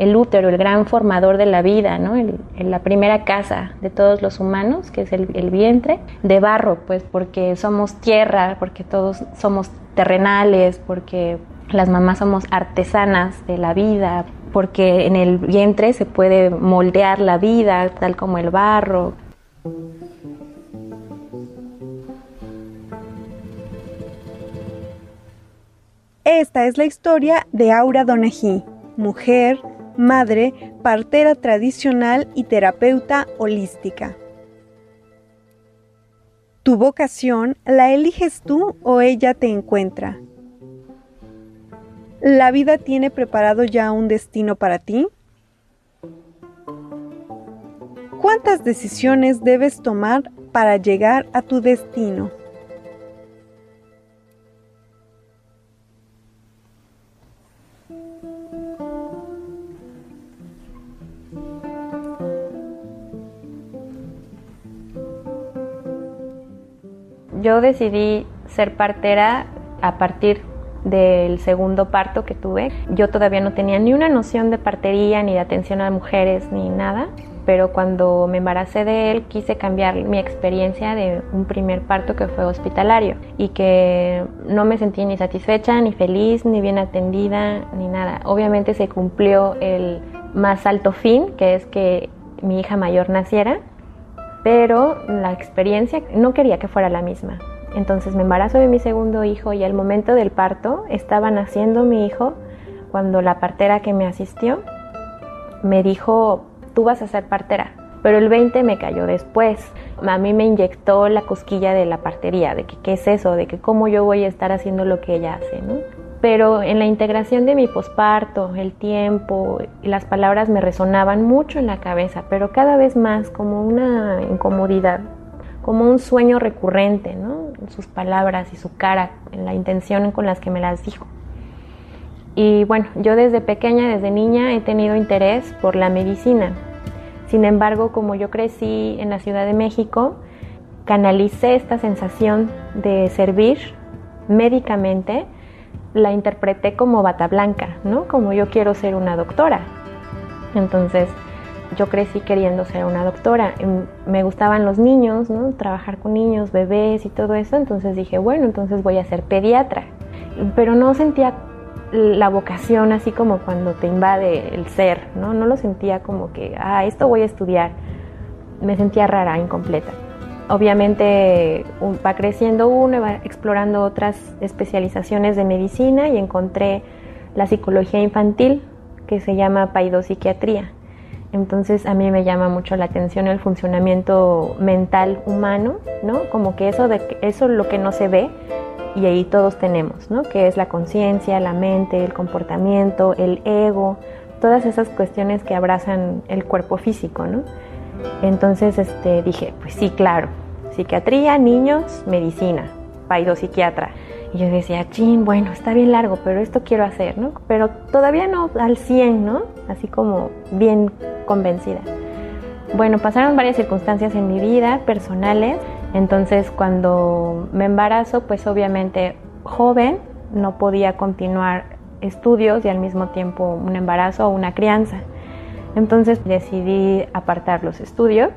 el útero, el gran formador de la vida, ¿no? la primera casa de todos los humanos, que es el, el, vientre, de barro, pues porque somos tierra, porque todos somos terrenales, porque las mamás somos artesanas de la vida, porque en el vientre se puede moldear la vida, tal como el barro. Esta es la historia de Aura Donají, mujer, madre, partera tradicional y terapeuta holística. ¿Tu vocación la eliges tú o ella te encuentra? ¿La vida tiene preparado ya un destino para ti? ¿Cuántas decisiones debes tomar para llegar a tu destino? Yo decidí ser partera a partir del segundo parto que tuve. Yo todavía no tenía ni una noción de partería, ni de atención a mujeres, ni nada, pero cuando me embaracé de él quise cambiar mi experiencia de un primer parto que fue hospitalario y que no me sentí ni satisfecha, ni feliz, ni bien atendida, ni nada. Obviamente se cumplió el más alto fin, que es que mi hija mayor naciera, pero la experiencia no quería que fuera la misma. Entonces me embarazo de mi segundo hijo y al momento del parto estaba naciendo mi hijo cuando la partera que me asistió me dijo, tú vas a ser partera. Pero el 20 me cayó después. A mí me inyectó la cosquilla de la partería, de que qué es eso, de que cómo yo voy a estar haciendo lo que ella hace, ¿no? Pero en la integración de mi posparto, el tiempo y las palabras me resonaban mucho en la cabeza, pero cada vez más como una incomodidad, como un sueño recurrente, ¿no? Sus palabras y su cara, la intención con las que me las dijo. Y bueno, yo desde pequeña, desde niña, he tenido interés por la medicina. Sin embargo, como yo crecí en la Ciudad de México, canalicé esta sensación de servir médicamente la interpreté como bata blanca, ¿no? Como yo quiero ser una doctora. Entonces, yo crecí queriendo ser una doctora. Me gustaban los niños, ¿no? Trabajar con niños, bebés y todo eso. Entonces dije, bueno, entonces voy a ser pediatra. Pero no sentía la vocación así como cuando te invade el ser, ¿no? No lo sentía como que, ah, esto voy a estudiar. Me sentía rara, incompleta obviamente va creciendo uno va explorando otras especializaciones de medicina y encontré la psicología infantil que se llama paidopsiquiatría. Entonces a mí me llama mucho la atención el funcionamiento mental humano, ¿no? Como que eso de eso es lo que no se ve y ahí todos tenemos, ¿no? Que es la conciencia, la mente, el comportamiento, el ego, todas esas cuestiones que abrazan el cuerpo físico, ¿no? Entonces este, dije, pues sí, claro, psiquiatría, niños, medicina, psiquiatra. Y yo decía, chin, bueno, está bien largo, pero esto quiero hacer, ¿no? Pero todavía no al 100, ¿no? Así como bien convencida. Bueno, pasaron varias circunstancias en mi vida personales, entonces cuando me embarazo, pues obviamente joven, no podía continuar estudios y al mismo tiempo un embarazo o una crianza. Entonces decidí apartar los estudios.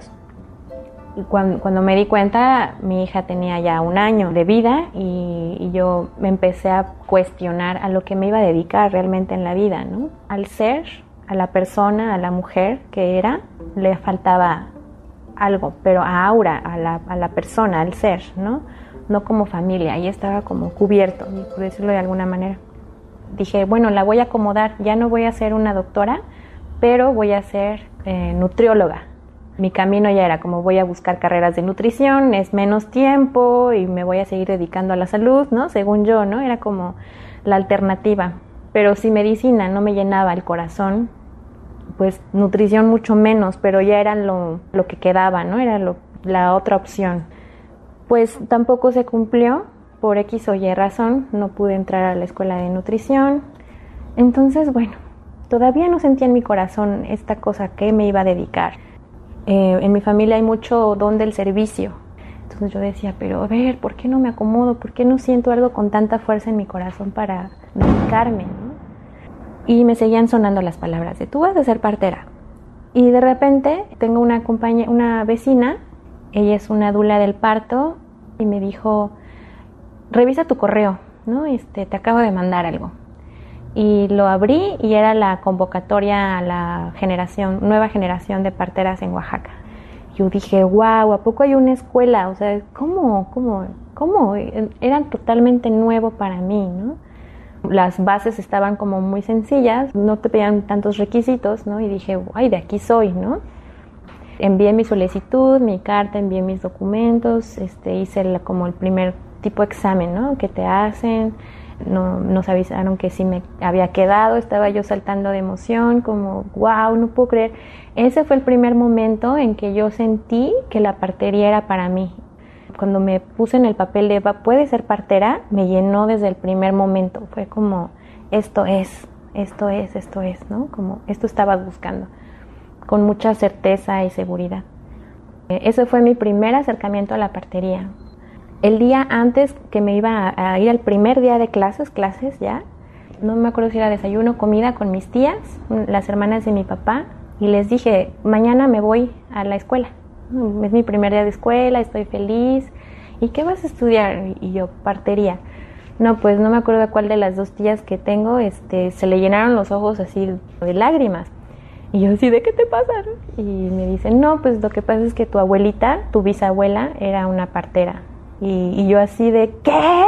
Y cuando, me di cuenta, mi hija tenía ya un año de vida y, yo me empecé a cuestionar a lo que me iba a dedicar realmente en la vida, ¿no? Al ser, a la persona, a la mujer que era, le faltaba algo, pero a Aura, a la, a la persona, al ser, ¿no? No como familia, ahí estaba como cubierto, por decirlo de alguna manera. Dije, bueno, la voy a acomodar, ya no voy a ser una doctora, pero voy a ser eh, nutrióloga. Mi camino ya era como voy a buscar carreras de nutrición, es menos tiempo y me voy a seguir dedicando a la salud, ¿no? Según yo, ¿no? Era como la alternativa. Pero si medicina no me llenaba el corazón, pues nutrición mucho menos, pero ya era lo, lo que quedaba, ¿no? Era lo, la otra opción. Pues tampoco se cumplió, por X o Y razón, no pude entrar a la escuela de nutrición. Entonces, bueno, todavía no sentía en mi corazón esta cosa que me iba a dedicar. Eh, en mi familia hay mucho don del servicio. Entonces yo decía, pero a ver, ¿por qué no me acomodo? ¿Por qué no siento algo con tanta fuerza en mi corazón para dedicarme? y me seguían sonando las palabras de tú vas a ser partera. Y de repente tengo una compañía, una vecina, ella es una dula del parto y me dijo, revisa tu correo, ¿no? Este, te acabo de mandar algo. Y lo abrí y era la convocatoria a la generación, nueva generación de parteras en Oaxaca. Yo dije, wow, ¿a poco hay una escuela? O sea, ¿cómo, cómo, cómo? Era totalmente nuevo para mí, ¿no? Las bases estaban como muy sencillas, no te pedían tantos requisitos, ¿no? Y dije, ay, de aquí soy, ¿no? Envié mi solicitud, mi carta, envié mis documentos, este, hice como el primer tipo de examen, ¿no? Que te hacen, no, nos avisaron que sí me había quedado, estaba yo saltando de emoción, como, wow, no puedo creer. Ese fue el primer momento en que yo sentí que la partería era para mí cuando me puse en el papel de Eva, puede ser partera, me llenó desde el primer momento. Fue como, esto es, esto es, esto es, ¿no? Como, esto estabas buscando, con mucha certeza y seguridad. Eh, ese fue mi primer acercamiento a la partería. El día antes que me iba a ir al primer día de clases, clases ya, no me acuerdo si era desayuno, comida con mis tías, las hermanas de mi papá, y les dije, mañana me voy a la escuela es mi primer día de escuela, estoy feliz. ¿Y qué vas a estudiar? Y yo, partería. No, pues no me acuerdo cuál de las dos tías que tengo, este, se le llenaron los ojos así de lágrimas. Y yo así, ¿de qué te pasa? Y me dicen, no, pues lo que pasa es que tu abuelita, tu bisabuela, era una partera. Y, yo así de, ¿qué?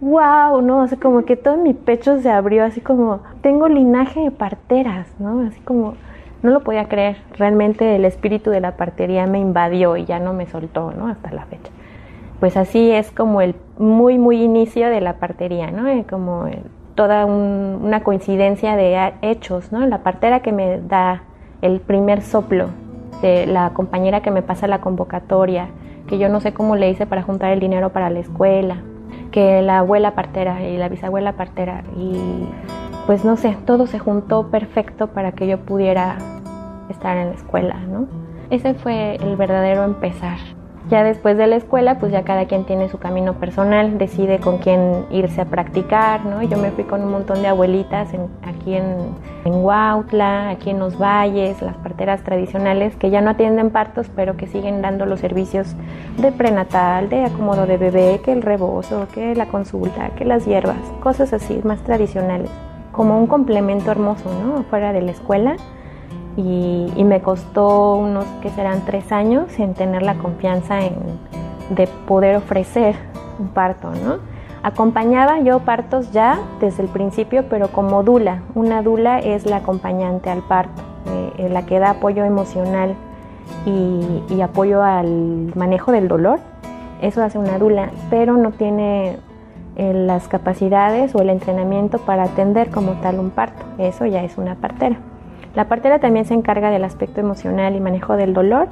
wow, ¿no? O sea, como que todo mi pecho se abrió, así como, tengo linaje de parteras, ¿no? Así como, no lo podía creer. Realmente el espíritu de la partería me invadió y ya no me soltó, ¿no? Hasta la fecha. Pues así es como el muy, muy inicio de la partería, ¿no? Eh, como toda una coincidencia de hechos, ¿no? La partera que me da el primer soplo, de la compañera que me pasa la convocatoria, que yo no sé cómo le hice para juntar el dinero para la escuela, que la abuela partera y la bisabuela partera y pues no sé, todo se juntó perfecto para que yo pudiera estar en la escuela, ¿no? Ese fue el verdadero empezar. Ya después de la escuela, pues ya cada quien tiene su camino personal, decide con quién irse a practicar, ¿no? Yo me fui con un montón de abuelitas aquí en, en Huautla, aquí en los valles, las parteras tradicionales que ya no atienden partos, pero que siguen dando los servicios de prenatal, de acomodo de bebé, que el rebozo, que la consulta, que las hierbas, cosas así, más tradicionales, como un complemento hermoso, ¿no? Fuera de la escuela y, me costó unos que serán tres años en tener la confianza de poder ofrecer un parto, ¿no? Acompañaba yo partos ya desde el principio, pero como dula. Una dula es la acompañante al parto, eh, la que da apoyo emocional y, apoyo al manejo del dolor. Eso hace una dula, pero no tiene eh, las capacidades o el entrenamiento para atender como tal un parto. Eso ya es una partera. La partera también se encarga del aspecto emocional y manejo del dolor,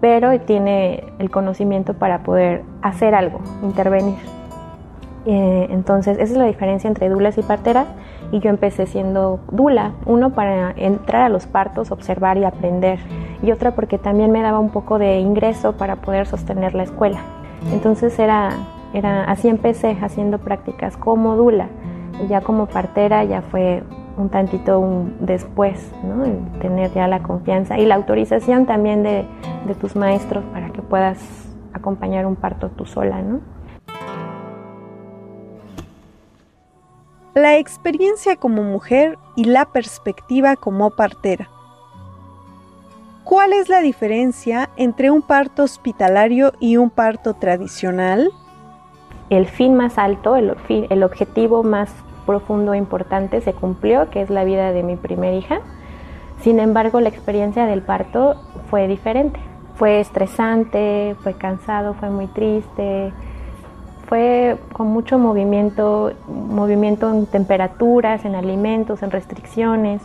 pero tiene el conocimiento para poder hacer algo, intervenir. Eh, entonces, esa es la diferencia entre dulas y parteras. Y yo empecé siendo dula, uno para entrar a los partos, observar y aprender, y otra porque también me daba un poco de ingreso para poder sostener la escuela. Entonces era, era así empecé haciendo prácticas como dula y ya como partera ya fue un tantito un después, ¿no? tener ya la confianza y la autorización también de, de, tus maestros para que puedas acompañar un parto tú sola, ¿no? La experiencia como mujer y la perspectiva como partera. ¿Cuál es la diferencia entre un parto hospitalario y un parto tradicional? El fin más alto, el, el objetivo más profundo e importante se cumplió, que es la vida de mi primera hija. Sin embargo, la experiencia del parto fue diferente. Fue estresante, fue cansado, fue muy triste, fue con mucho movimiento, movimiento en temperaturas, en alimentos, en restricciones.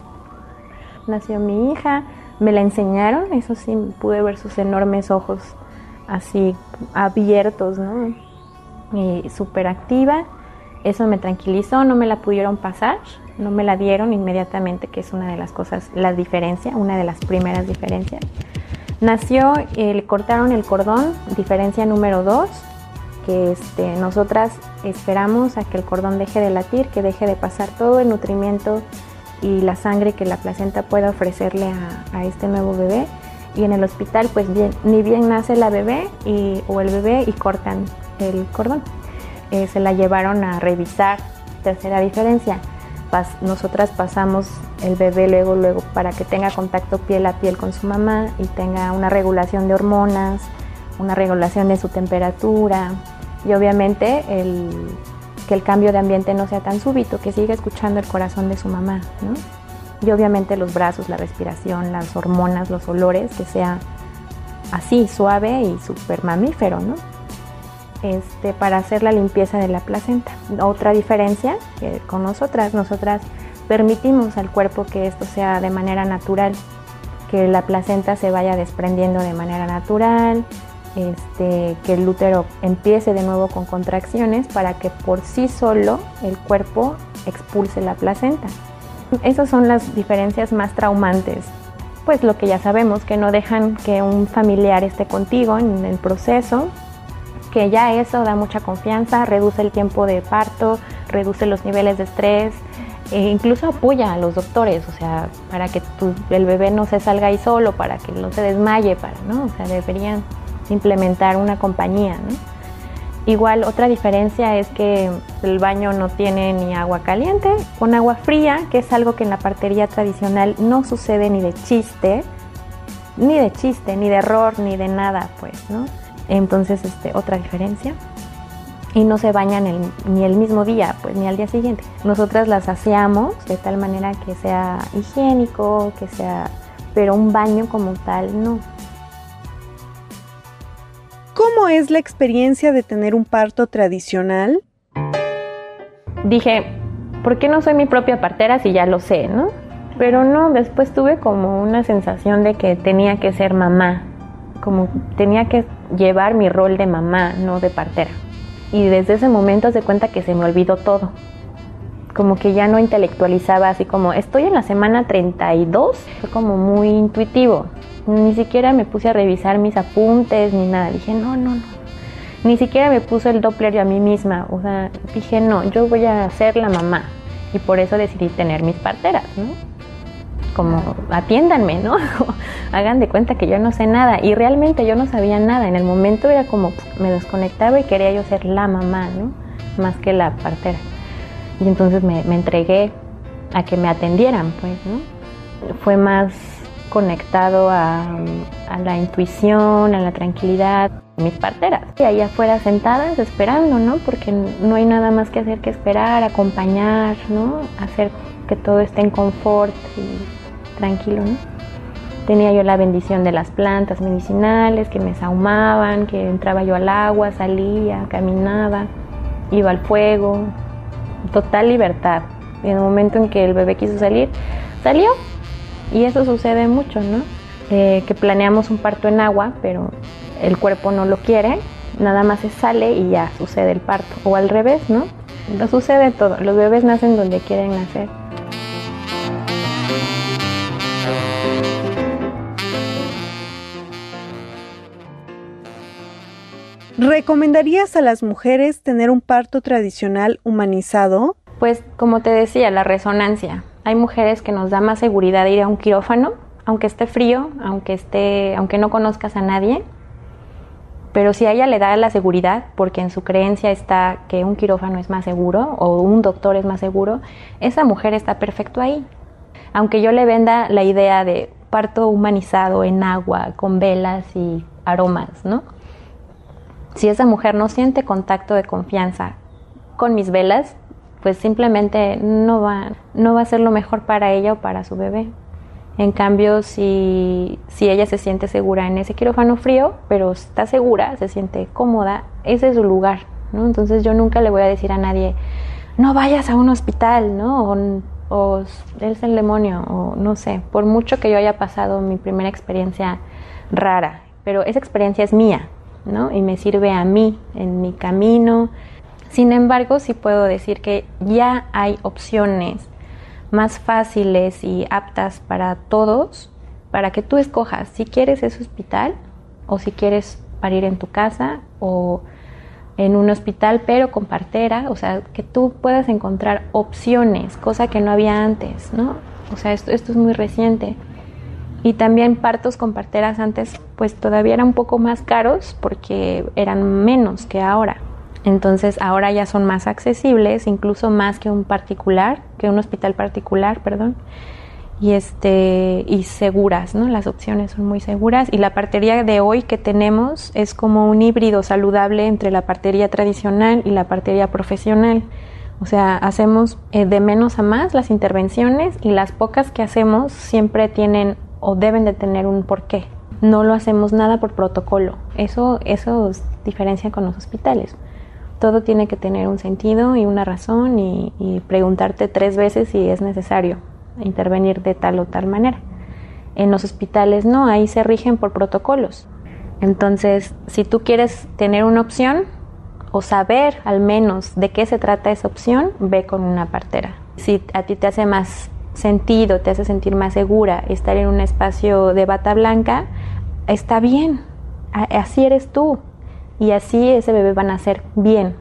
Nació mi hija, me la enseñaron, eso sí, pude ver sus enormes ojos así abiertos, ¿no? Y súper activa eso me tranquilizó, no me la pudieron pasar, no me la dieron inmediatamente, que es una de las cosas, la diferencia, una de las primeras diferencias. Nació, eh, le cortaron el cordón, diferencia número dos, que este, nosotras esperamos a que el cordón deje de latir, que deje de pasar todo el nutrimiento y la sangre que la placenta pueda ofrecerle a, este nuevo bebé. Y en el hospital, pues bien, ni bien nace la bebé y, o el bebé y cortan el cordón. Eh, se la llevaron a revisar. Tercera diferencia, nosotras pasamos el bebé luego, luego para que tenga contacto piel a piel con su mamá y tenga una regulación de hormonas, una regulación de su temperatura y obviamente el, que el cambio de ambiente no sea tan súbito, que siga escuchando el corazón de su mamá, Y obviamente los brazos, la respiración, las hormonas, los olores, que sea así, suave y súper mamífero, ¿no? Este, para hacer la limpieza de la placenta. Otra diferencia que con nosotras, nosotras permitimos al cuerpo que esto sea de manera natural, que la placenta se vaya desprendiendo de manera natural, este, que el útero empiece de nuevo con contracciones para que por sí solo el cuerpo expulse la placenta. Esas son las diferencias más traumantes. Pues lo que ya sabemos, que no dejan que un familiar esté contigo en el proceso, que ya eso da mucha confianza, reduce el tiempo de parto, reduce los niveles de estrés, e incluso apoya a los doctores, o sea, para que el bebé no se salga ahí solo, para que no se desmaye, para, ¿no? O sea, deberían implementar una compañía, ¿no? Igual otra diferencia es que el baño no tiene ni agua caliente, con agua fría, que es algo que en la partería tradicional no sucede ni de chiste, ni de chiste, ni de error, ni de nada, pues, ¿no? Entonces, este, otra diferencia. Y no se bañan ni el mismo día, pues ni al día siguiente. Nosotras las aseamos de tal manera que sea higiénico, que sea, pero un baño como tal no. ¿Cómo es la experiencia de tener un parto tradicional? Dije, ¿por qué no soy mi propia partera si ya lo sé, no? Pero no, después tuve como una sensación de que tenía que ser mamá, como tenía que llevar mi rol de mamá, no de partera. Y desde ese momento se cuenta que se me olvidó todo. Como que ya no intelectualizaba así como, estoy en la semana 32, fue como muy intuitivo. Ni siquiera me puse a revisar mis apuntes ni nada. Dije, no, no, no. Ni siquiera me puse el Doppler yo a mí misma. O sea, dije, no, yo voy a ser la mamá. Y por eso decidí tener mis parteras, ¿no? Como atiéndanme, ¿no? Hagan de cuenta que yo no sé nada. Y realmente yo no sabía nada. En el momento era como me desconectaba y quería yo ser la mamá, ¿no? Más que la partera. Y entonces me, entregué a que me atendieran, pues, ¿no? Fue más conectado a, a, la intuición, a la tranquilidad, mis parteras. Y ahí afuera sentadas esperando, ¿no? Porque no hay nada más que hacer que esperar, acompañar, ¿no? Hacer que todo esté en confort y tranquilo, ¿no? Tenía yo la bendición de las plantas medicinales que me saumaban, que entraba yo al agua, salía, caminaba, iba al fuego, total libertad. En el momento en que el bebé quiso salir, salió. Y eso sucede mucho, ¿no? Eh, que planeamos un parto en agua, pero el cuerpo no lo quiere, nada más se sale y ya sucede el parto. O al revés, ¿no? Lo sucede todo. Los bebés nacen donde quieren nacer. ¿Recomendarías a las mujeres tener un parto tradicional humanizado? Pues como te decía, la resonancia. Hay mujeres que nos da más seguridad ir a un quirófano, aunque esté frío, aunque esté, aunque no conozcas a nadie. Pero si a ella le da la seguridad, porque en su creencia está que un quirófano es más seguro o un doctor es más seguro, esa mujer está perfecto ahí. Aunque yo le venda la idea de parto humanizado en agua, con velas y aromas, ¿no? Si esa mujer no siente contacto de confianza con mis velas, pues simplemente no va, no va a ser lo mejor para ella o para su bebé. En cambio, si, si ella se siente segura en ese quirófano frío, pero está segura, se siente cómoda, ese es su lugar, ¿no? Entonces yo nunca le voy a decir a nadie, no vayas a un hospital, ¿no? O, o es el demonio, o no sé, por mucho que yo haya pasado mi primera experiencia rara, pero esa experiencia es mía, y me sirve a mí en mi camino. Sin embargo, sí puedo decir que ya hay opciones más fáciles y aptas para todos para que tú escojas si quieres ese hospital o si quieres parir en tu casa o en un hospital, pero con partera, o sea, que tú puedas encontrar opciones, cosa que no había antes, ¿no? O sea, esto, esto es muy reciente. Y también partos con parteras antes, pues todavía eran un poco más caros porque eran menos que ahora. Entonces ahora ya son más accesibles, incluso más que un particular, que un hospital particular, perdón. Y este y seguras, ¿no? Las opciones son muy seguras y la partería de hoy que tenemos es como un híbrido saludable entre la partería tradicional y la partería profesional. O sea, hacemos eh, de menos a más las intervenciones y las pocas que hacemos siempre tienen o deben de tener un porqué. No lo hacemos nada por protocolo. Eso eso diferencia con los hospitales todo tiene que tener un sentido y una razón y, preguntarte tres veces si es necesario intervenir de tal o tal manera. En los hospitales no, ahí se rigen por protocolos. Entonces, si tú quieres tener una opción o saber al menos de qué se trata esa opción, ve con una partera. Si a ti te hace más sentido, te hace sentir más segura estar en un espacio de bata blanca, está bien, así eres tú, y así ese bebé va a nacer bien.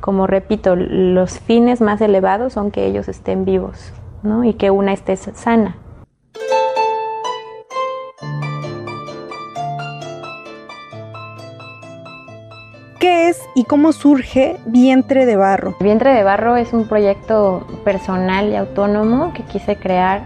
Como repito, los fines más elevados son que ellos estén vivos ¿no? y que una esté sana. ¿Qué es y cómo surge Vientre de Barro? Vientre de Barro es un proyecto personal y autónomo que quise crear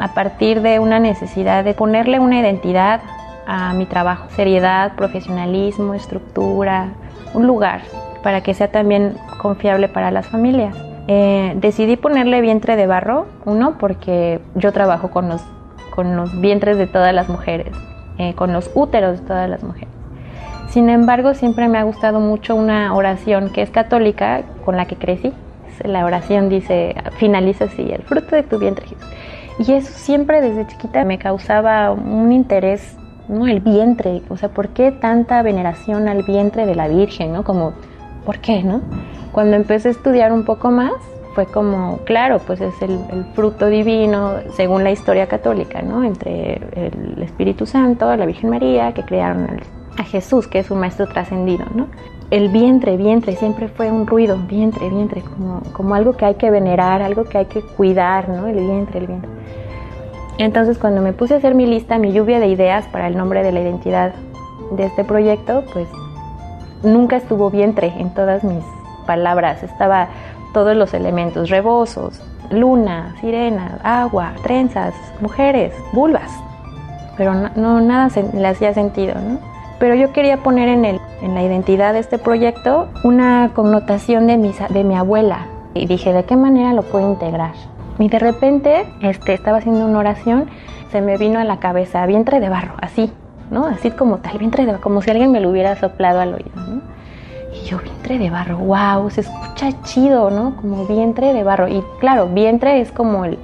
a partir de una necesidad de ponerle una identidad a mi trabajo. Seriedad, profesionalismo, estructura, un lugar para que sea también confiable para las familias. Eh, decidí ponerle vientre de barro, uno, porque yo trabajo con los, con los vientres de todas las mujeres, eh, con los úteros de todas las mujeres. Sin embargo, siempre me ha gustado mucho una oración que es católica, con la que crecí. La oración dice, finaliza así, el fruto de tu vientre Y eso siempre desde chiquita me causaba un interés ¿no? El vientre, o sea, ¿por qué tanta veneración al vientre de la Virgen, ¿no? Como, ¿por qué, no? Cuando empecé a estudiar un poco más, fue como, claro, pues es el, fruto divino, según la historia católica, ¿no? Entre el Espíritu Santo, la Virgen María, que crearon a Jesús, que es un maestro trascendido, ¿no? El vientre, vientre, siempre fue un ruido, vientre, vientre, como, como algo que hay que venerar, algo que hay que cuidar, ¿no? El vientre, el vientre. Entonces cuando me puse a hacer mi lista, mi lluvia de ideas para el nombre de la identidad de este proyecto, pues nunca estuvo vientre en todas mis palabras, estaba todos los elementos, rebosos, luna, sirena, agua, trenzas, mujeres, vulvas, pero no, nada le hacía sentido, ¿no? Pero yo quería poner en, el, en la identidad de este proyecto una connotación de mi, de mi abuela y dije, ¿de qué manera lo puedo integrar? Y de repente este, estaba haciendo una oración, se me vino a la cabeza vientre de barro, así, ¿no? Así como tal, vientre de barro, como si alguien me lo hubiera soplado al oído, ¿no? Y yo, vientre de barro, wow, se escucha chido, ¿no? Como vientre de barro. Y claro, vientre es como el,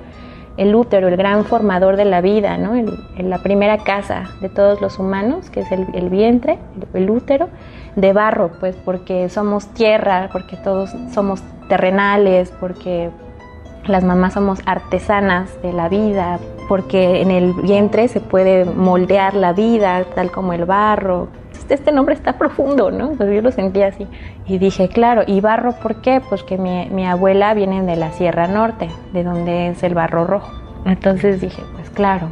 el útero, el gran formador de la vida, ¿no? La primera casa de todos los humanos, que es el, el vientre, el, útero, de barro, pues porque somos tierra, porque todos somos terrenales, porque las mamás somos artesanas de la vida, porque en el vientre se puede moldear la vida, tal como el barro. Este nombre está profundo, ¿no? Pues yo lo sentí así. Y dije, claro, ¿y barro por qué? Pues que mi, mi abuela viene de la Sierra Norte, de donde es el barro rojo. Entonces dije, pues claro,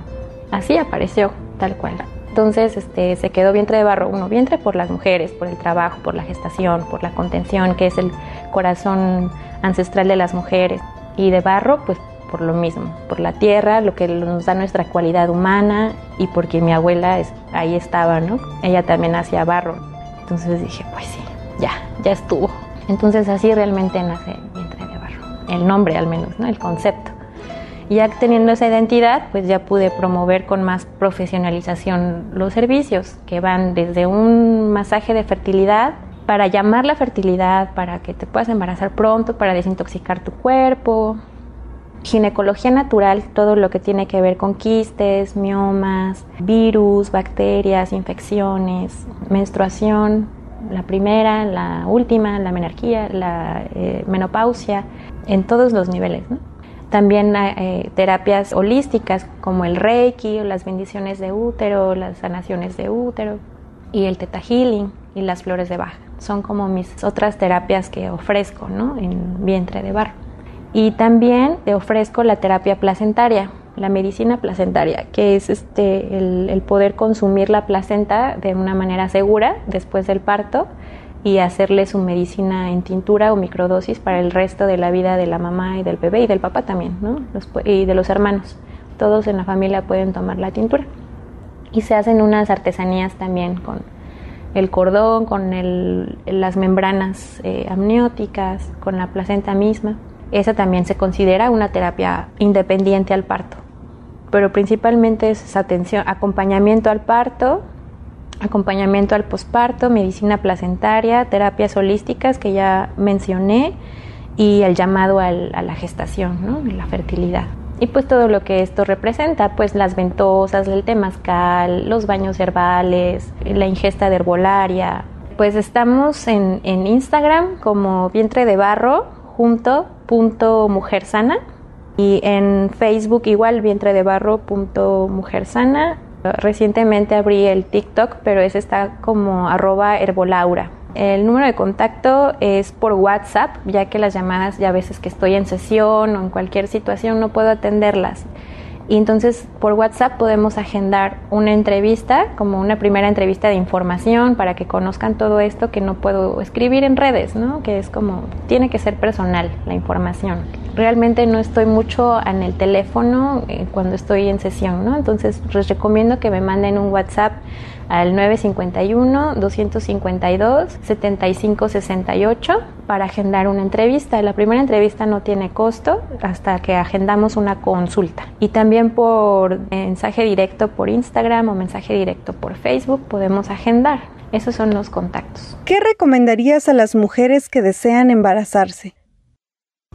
así apareció, tal cual. Entonces este, se quedó vientre de barro, uno, vientre por las mujeres, por el trabajo, por la gestación, por la contención, que es el corazón ancestral de las mujeres y de barro, pues por lo mismo, por la tierra, lo que nos da nuestra cualidad humana y porque mi abuela ahí estaba, ¿no? Ella también hacía barro. Entonces dije, pues sí, ya, ya estuvo. Entonces así realmente nace Vientre de Barro, el nombre al menos, ¿no? El concepto. Y ya teniendo esa identidad, pues ya pude promover con más profesionalización los servicios, que van desde un masaje de fertilidad para llamar la fertilidad, para que te puedas embarazar pronto, para desintoxicar tu cuerpo. Ginecología natural, todo lo que tiene que ver con quistes, miomas, virus, bacterias, infecciones, menstruación, la primera, la última, la menarquía, la eh, menopausia, en todos los niveles. También eh, terapias holísticas como el reiki, las bendiciones de útero, las sanaciones de útero, y el Teta Healing y las flores de Bach. Son como mis otras terapias que ofrezco ¿no? en vientre de barro. Y también te ofrezco la terapia placentaria, la medicina placentaria, que es este, el, poder consumir la placenta de una manera segura después del parto y hacerle su medicina en tintura o microdosis para el resto de la vida de la mamá y del bebé y del papá también, ¿no? y de los hermanos. Todos en la familia pueden tomar la tintura. Y se hacen unas artesanías también con el cordón, con las membranas eh, amnióticas, con la placenta misma. Esa también se considera una terapia independiente al parto pero principalmente es atención, acompañamiento al parto, acompañamiento al posparto, medicina placentaria, terapias holísticas que ya mencioné y el llamado a la gestación, ¿no? la fertilidad. Y pues todo lo que esto representa, pues las ventosas, el temazcal, los baños herbales, la ingesta de herbolaria. Pues estamos en, en Instagram como vientre de barro junto punto y en Facebook igual, vientre de barro punto mujer sana. Recientemente abrí el TikTok, pero ese está como arroba herbolaura. El número de contacto es por WhatsApp, ya que las llamadas ya a veces que estoy en sesión o en cualquier situación no puedo atenderlas. Y entonces por WhatsApp podemos agendar una entrevista, como una primera entrevista de información para que conozcan todo esto que no puedo escribir en redes, ¿no? Que es como, tiene que ser personal la información. Realmente no estoy mucho en el teléfono eh, cuando estoy en sesión, ¿no? Entonces les recomiendo que me manden un WhatsApp al 951-252-7568 para agendar una entrevista. La primera entrevista no tiene costo hasta que agendamos una consulta. Y también por mensaje directo por Instagram o mensaje directo por Facebook podemos agendar. Esos son los contactos. ¿Qué recomendarías a las mujeres que desean embarazarse?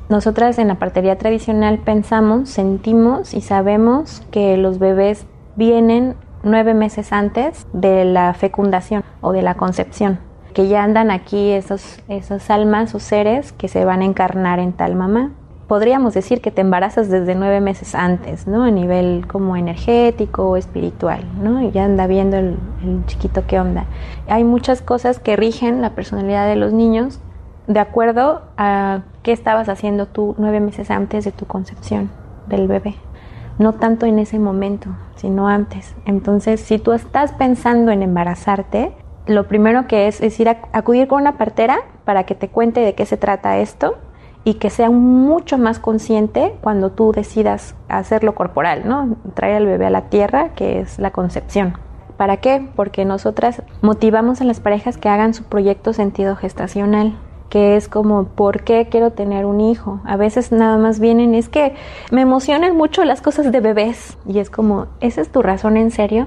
Nosotras en la partería tradicional pensamos, sentimos y sabemos que los bebés vienen nueve meses antes de la fecundación o de la concepción, que ya andan aquí esos, almas o seres que se van a encarnar en tal mamá. Podríamos decir que te embarazas desde nueve meses antes, ¿no? A nivel como energético o espiritual, ¿no? Y ya anda viendo el, el chiquito qué onda. Hay muchas cosas que rigen la personalidad de los niños de acuerdo a qué estabas haciendo tú nueve meses antes de tu concepción del bebé no tanto en ese momento, sino antes. Entonces, si tú estás pensando en embarazarte, lo primero que es es ir a acudir con una partera para que te cuente de qué se trata esto y que sea mucho más consciente cuando tú decidas hacerlo corporal, ¿no? Traer al bebé a la tierra, que es la concepción. ¿Para qué? Porque nosotras motivamos a las parejas que hagan su proyecto sentido gestacional que es como, ¿por qué quiero tener un hijo? A veces nada más vienen, es que me emocionan mucho las cosas de bebés. Y es como, ¿esa es tu razón en serio?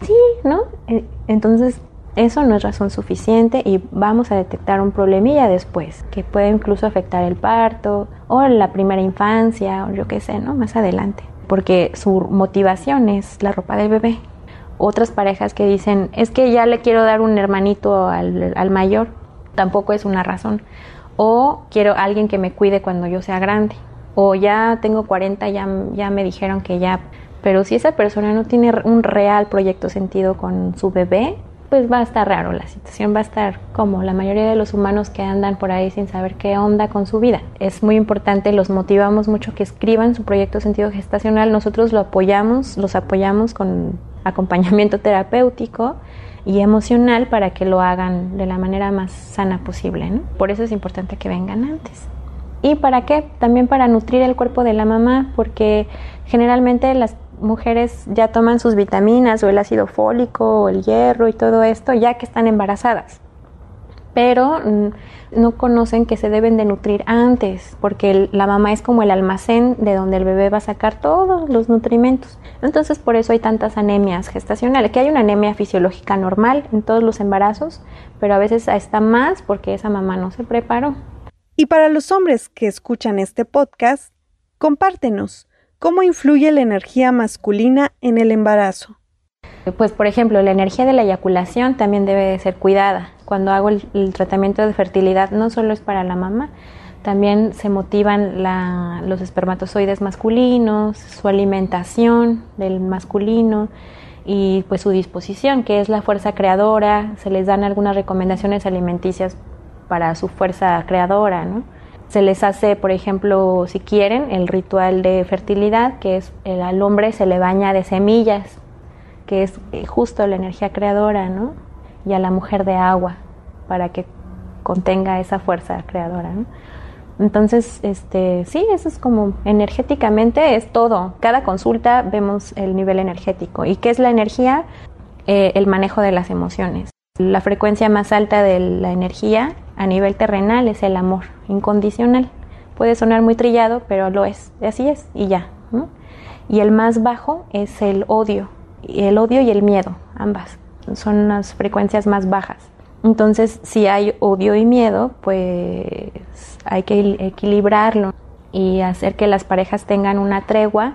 Sí, ¿no? E, entonces, eso no es razón suficiente y vamos a detectar un problemilla después, que puede incluso afectar el parto o la primera infancia o yo qué sé, ¿no? Más adelante. Porque su motivación es la ropa del bebé. Otras parejas que dicen, es que ya le quiero dar un hermanito al, al mayor tampoco es una razón. O quiero alguien que me cuide cuando yo sea grande. O ya tengo 40, ya, ya me dijeron que ya... Pero si esa persona no tiene un real proyecto sentido con su bebé, pues va a estar raro la situación, va a estar como la mayoría de los humanos que andan por ahí sin saber qué onda con su vida. Es muy importante, los motivamos mucho que escriban su proyecto sentido gestacional, nosotros lo apoyamos, los apoyamos con acompañamiento terapéutico y emocional para que lo hagan de la manera más sana posible. ¿no? Por eso es importante que vengan antes. ¿Y para qué? También para nutrir el cuerpo de la mamá, porque generalmente las mujeres ya toman sus vitaminas o el ácido fólico o el hierro y todo esto ya que están embarazadas. Pero no conocen que se deben de nutrir antes, porque la mamá es como el almacén de donde el bebé va a sacar todos los nutrimentos. Entonces por eso hay tantas anemias gestacionales, que hay una anemia fisiológica normal en todos los embarazos, pero a veces está más porque esa mamá no se preparó. Y para los hombres que escuchan este podcast, compártenos cómo influye la energía masculina en el embarazo. Pues por ejemplo, la energía de la eyaculación también debe ser cuidada. Cuando hago el, tratamiento de fertilidad no solo es para la mamá, También se motivan los espermatozoides masculinos, su alimentación del masculino y pues su disposición, que es la fuerza creadora. Se les dan algunas recomendaciones alimenticias para su fuerza creadora, ¿no? Se les hace, por ejemplo, si quieren, el ritual de fertilidad, que es el, al hombre se le baña de semillas, que es eh, justo la energía creadora, ¿no? Y a la mujer de agua, para que contenga esa fuerza creadora. Entonces, este, sí, eso es como energéticamente es todo. Cada consulta vemos el nivel energético. ¿Y qué es la energía? Eh, el manejo de las emociones. La frecuencia más alta de la energía a nivel terrenal es el amor incondicional. Puede sonar muy trillado, pero lo es. Así es y ya. Y el más bajo es el odio. El odio y el miedo, ambas. Son las frecuencias más bajas. Entonces, si hay odio y miedo, pues hay que equilibrarlo y hacer que las parejas tengan una tregua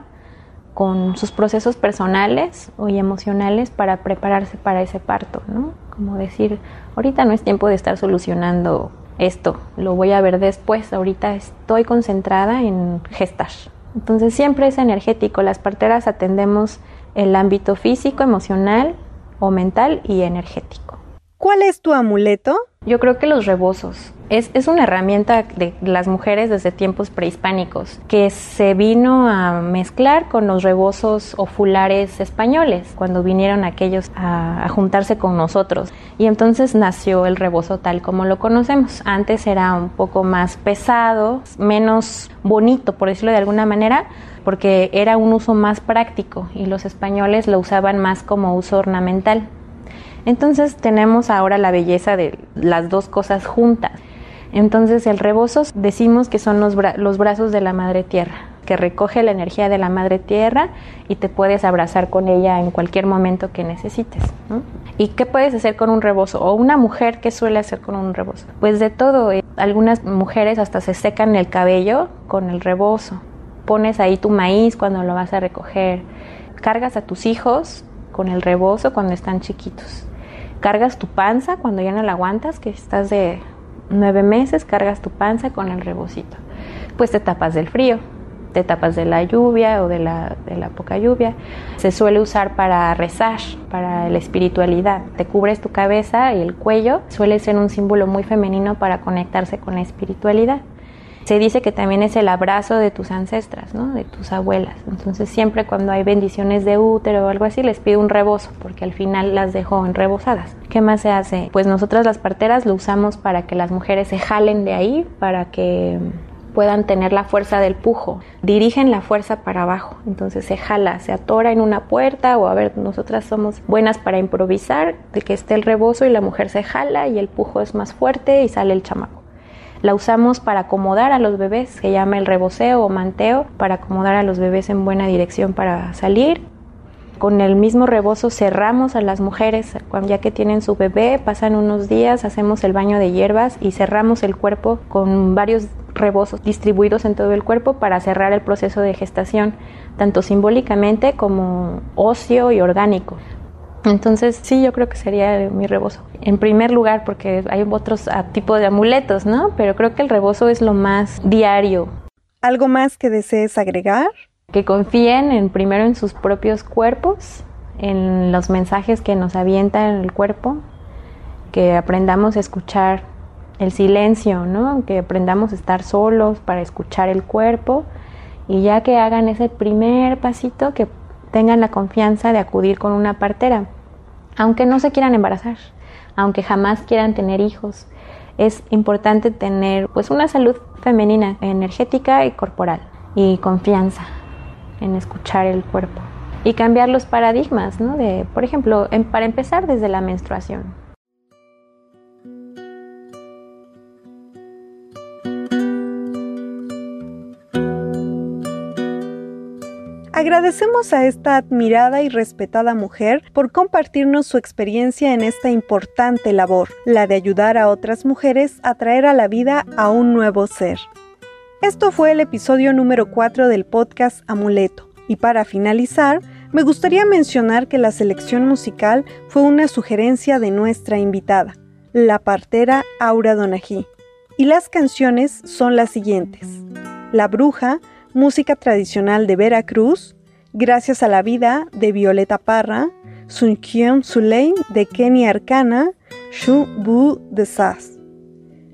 con sus procesos personales y emocionales para prepararse para ese parto, ¿no? Como decir, ahorita no es tiempo de estar solucionando esto, lo voy a ver después, ahorita estoy concentrada en gestar. Entonces siempre es energético, las parteras atendemos el ámbito físico, emocional o mental y energético. ¿Cuál es tu amuleto? Yo creo que los rebozos. Es, es, una herramienta de las mujeres desde tiempos prehispánicos que se vino a mezclar con los rebozos ofulares españoles cuando vinieron aquellos a, a, juntarse con nosotros. Y entonces nació el rebozo tal como lo conocemos. Antes era un poco más pesado, menos bonito, por decirlo de alguna manera, porque era un uso más práctico y los españoles lo usaban más como uso ornamental. Entonces tenemos ahora la belleza de las dos cosas juntas. Entonces el rebozo decimos que son los, los, brazos de la madre tierra, que recoge la energía de la madre tierra y te puedes abrazar con ella en cualquier momento que necesites. ¿Y qué puedes hacer con un rebozo? O una mujer, ¿qué suele hacer con un rebozo? Pues de todo. Eh, algunas mujeres hasta se secan el cabello con el rebozo. Pones ahí tu maíz cuando lo vas a recoger. Cargas a tus hijos con el rebozo cuando están chiquitos cargas tu panza cuando ya no la aguantas, que estás de nueve meses, cargas tu panza con el rebocito. Pues te tapas del frío, te tapas de la lluvia o de la, de la poca lluvia. Se suele usar para rezar, para la espiritualidad. Te cubres tu cabeza y el cuello. Suele ser un símbolo muy femenino para conectarse con la espiritualidad. Se dice que también es el abrazo de tus ancestras, ¿no? de tus abuelas. Entonces siempre cuando hay bendiciones de útero o algo así, les pido un rebozo, porque al final las dejo en rebozadas. ¿Qué más se hace? Pues nosotras las parteras lo usamos para que las mujeres se jalen de ahí, para que puedan tener la fuerza del pujo. Dirigen la fuerza para abajo, entonces se jala, se atora en una puerta o a ver, nosotras somos buenas para improvisar, de que esté el rebozo y la mujer se jala y el pujo es más fuerte y sale el chamaco. La usamos para acomodar a los bebés, se llama el reboceo o manteo, para acomodar a los bebés en buena dirección para salir. Con el mismo rebozo cerramos a las mujeres, ya que tienen su bebé, pasan unos días, hacemos el baño de hierbas y cerramos el cuerpo con varios rebozos distribuidos en todo el cuerpo para cerrar el proceso de gestación, tanto simbólicamente como óseo y orgánico. Entonces, sí, yo creo que sería mi rebozo. En primer lugar, porque hay otros ah, tipos de amuletos, ¿no? Pero creo que el rebozo es lo más diario. ¿Algo más que desees agregar? Que confíen en, primero en sus propios cuerpos, en los mensajes que nos avienta el cuerpo, que aprendamos a escuchar el silencio, ¿no? Que aprendamos a estar solos para escuchar el cuerpo y ya que hagan ese primer pasito, que tengan la confianza de acudir con una partera, aunque no se quieran embarazar, aunque jamás quieran tener hijos. Es importante tener pues una salud femenina, energética y corporal y confianza en escuchar el cuerpo y cambiar los paradigmas, ¿no? De, por ejemplo, para empezar desde la menstruación. Agradecemos a esta admirada y respetada mujer por compartirnos su experiencia en esta importante labor, la de ayudar a otras mujeres a traer a la vida a un nuevo ser. Esto fue el episodio número 4 del podcast Amuleto. Y para finalizar, me gustaría mencionar que la selección musical fue una sugerencia de nuestra invitada, la partera Aura Donají. y las canciones son las siguientes. La Bruja, música tradicional de Veracruz, Gracias a la vida de Violeta Parra, Sun Kyung Suleim de Kenny Arcana, Shu Bu de Sas.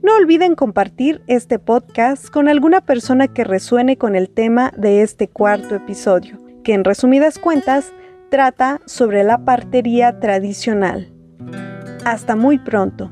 No olviden compartir este podcast con alguna persona que resuene con el tema de este cuarto episodio, que en resumidas cuentas trata sobre la partería tradicional. Hasta muy pronto.